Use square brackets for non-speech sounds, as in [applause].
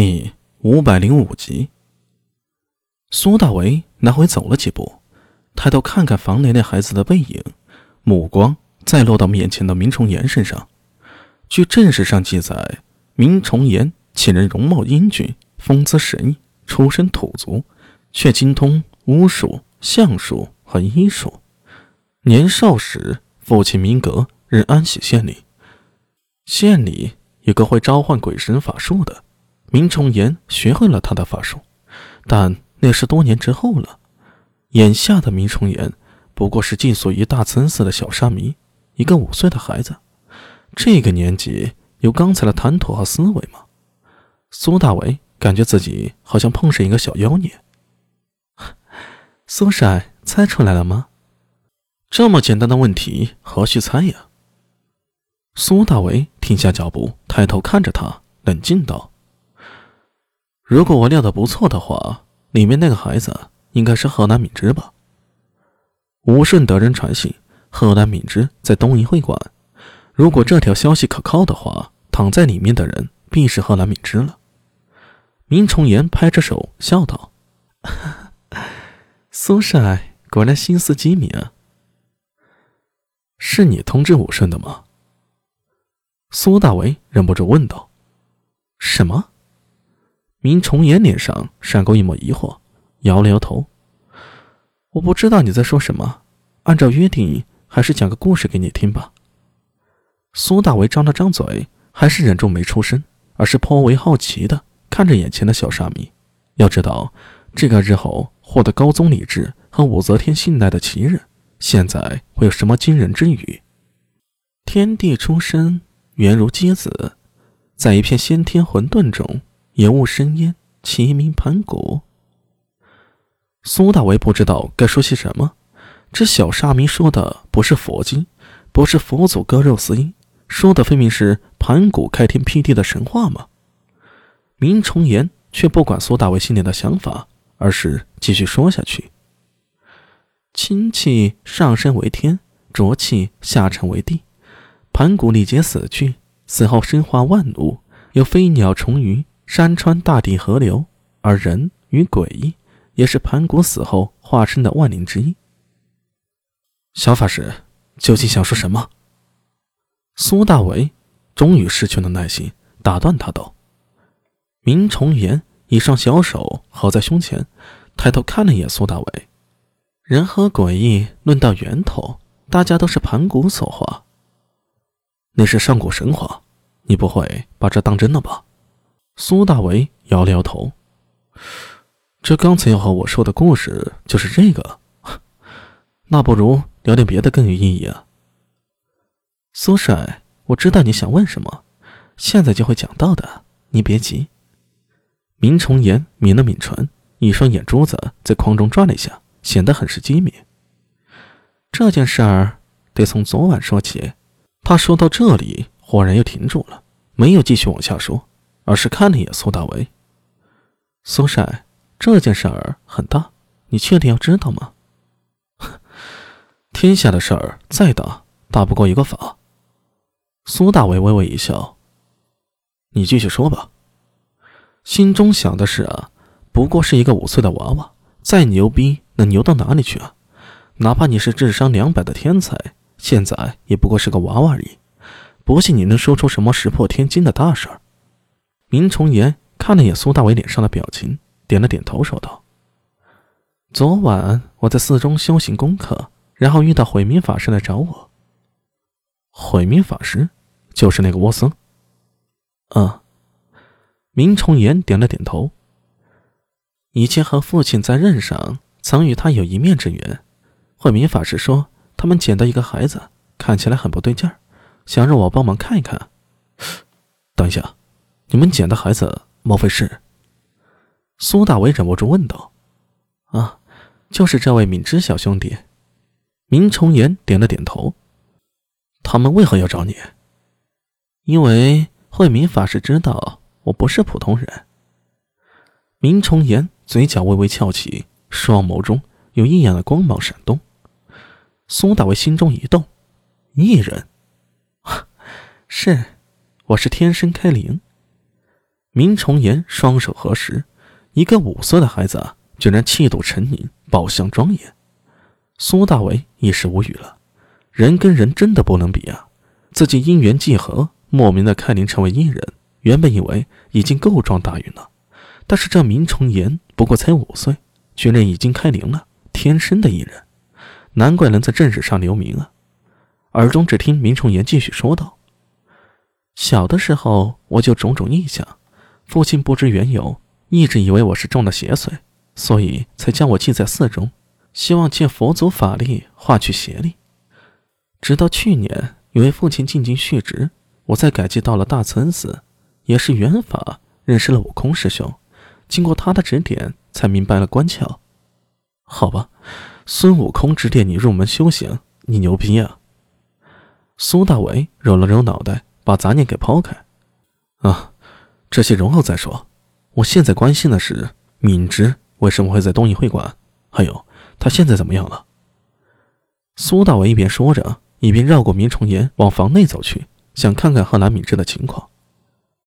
第五百零五集，苏大为来回走了几步，抬头看看房内那孩子的背影，目光再落到面前的明崇岩身上。据正史上记载，明崇岩其人容貌英俊，风姿神异，出身土族，却精通巫术、相术和医术。年少时，父亲明格任安喜县令，县里有个会召唤鬼神法术的。明崇岩学会了他的法术，但那是多年之后了。眼下的明崇岩不过是寄宿于大慈恩寺的小沙弥，一个五岁的孩子。这个年纪有刚才的谈吐和思维吗？苏大为感觉自己好像碰上一个小妖孽。苏帅猜出来了吗？这么简单的问题，何须猜呀？苏大为停下脚步，抬头看着他，冷静道。如果我料的不错的话，里面那个孩子应该是河南敏之吧？吴顺得人传信，河南敏之在东瀛会馆。如果这条消息可靠的话，躺在里面的人必是河南敏之了。明崇岩拍着手笑道：“ [laughs] 苏帅果然心思机敏啊！是你通知武顺的吗？”苏大为忍不住问道：“什么？”明崇岩脸上闪过一抹疑惑，摇了摇头：“我不知道你在说什么。按照约定，还是讲个故事给你听吧。”苏大为张了张嘴，还是忍住没出声，而是颇为好奇的看着眼前的小沙弥。要知道，这个日后获得高宗李治和武则天信赖的奇人，现在会有什么惊人之语？天地出生，原如鸡子，在一片先天混沌中。烟雾生烟，其名盘古。苏大为不知道该说些什么。这小沙弥说的不是佛经，不是佛祖割肉饲鹰，说的分明是盘古开天辟地的神话吗？明崇岩却不管苏大为心里的想法，而是继续说下去：清气上升为天，浊气下沉为地。盘古历劫死去，死后生化万物，有飞鸟虫鱼。山川大地河流，而人与鬼异也是盘古死后化身的万灵之一。小法师究竟想说什么？苏大为终于失去了耐心，打断他道：“明崇岩一双小手合在胸前，抬头看了一眼苏大为。人和鬼异论到源头，大家都是盘古所化。那是上古神话，你不会把这当真了吧？”苏大为摇了摇头，这刚才要和我说的故事就是这个，[laughs] 那不如聊点别的更有意义啊。苏帅，我知道你想问什么，现在就会讲到的，你别急。明崇岩抿了抿唇，一双眼珠子在框中转了一下，显得很是机敏。这件事儿得从昨晚说起。他说到这里，忽然又停住了，没有继续往下说。而是看了一眼苏大为。苏帅，这件事儿很大，你确定要知道吗？[laughs] 天下的事儿再大，大不过一个法。苏大为微微一笑：“你继续说吧。”心中想的是啊，不过是一个五岁的娃娃，再牛逼能牛到哪里去啊？哪怕你是智商两百的天才，现在也不过是个娃娃而已。不信你能说出什么石破天惊的大事儿？明崇岩看了眼苏大伟脸上的表情，点了点头，说道：“昨晚我在寺中修行功课，然后遇到毁明法师来找我。毁明法师就是那个沃僧。”嗯，明崇岩点了点头。以前和父亲在任上曾与他有一面之缘。慧明法师说，他们捡到一个孩子，看起来很不对劲儿，想让我帮忙看一看。等一下。你们捡的孩子，莫非是？苏大为忍不住问道：“啊，就是这位敏之小兄弟。”明崇岩点了点头。他们为何要找你？因为慧明法师知道我不是普通人。明崇岩嘴角微微翘起，双眸中有异样的光芒闪动。苏大为心中一动：“异人？[laughs] 是，我是天生开灵。”明崇岩双手合十，一个五岁的孩子啊，居然气度沉凝，宝相庄严。苏大为一时无语了，人跟人真的不能比啊！自己因缘际合，莫名的开灵成为异人，原本以为已经够撞大运了，但是这明崇岩不过才五岁，居然已经开灵了，天生的异人，难怪能在正史上留名啊！耳中只听明崇岩继续说道：“小的时候我就种种异象，父亲不知缘由，一直以为我是中了邪祟，所以才将我寄在寺中。”希望借佛祖法力化去邪力。直到去年，因为父亲进京续职，我才改祭到了大慈恩寺，也是缘法认识了悟空师兄。经过他的指点，才明白了关窍。好吧，孙悟空指点你入门修行，你牛逼啊！苏大为揉了揉脑袋，把杂念给抛开。啊，这些容后再说。我现在关心的是敏之为什么会在东瀛会馆，还有。他现在怎么样了？苏大伟一边说着，一边绕过明崇岩往房内走去，想看看贺兰敏之的情况。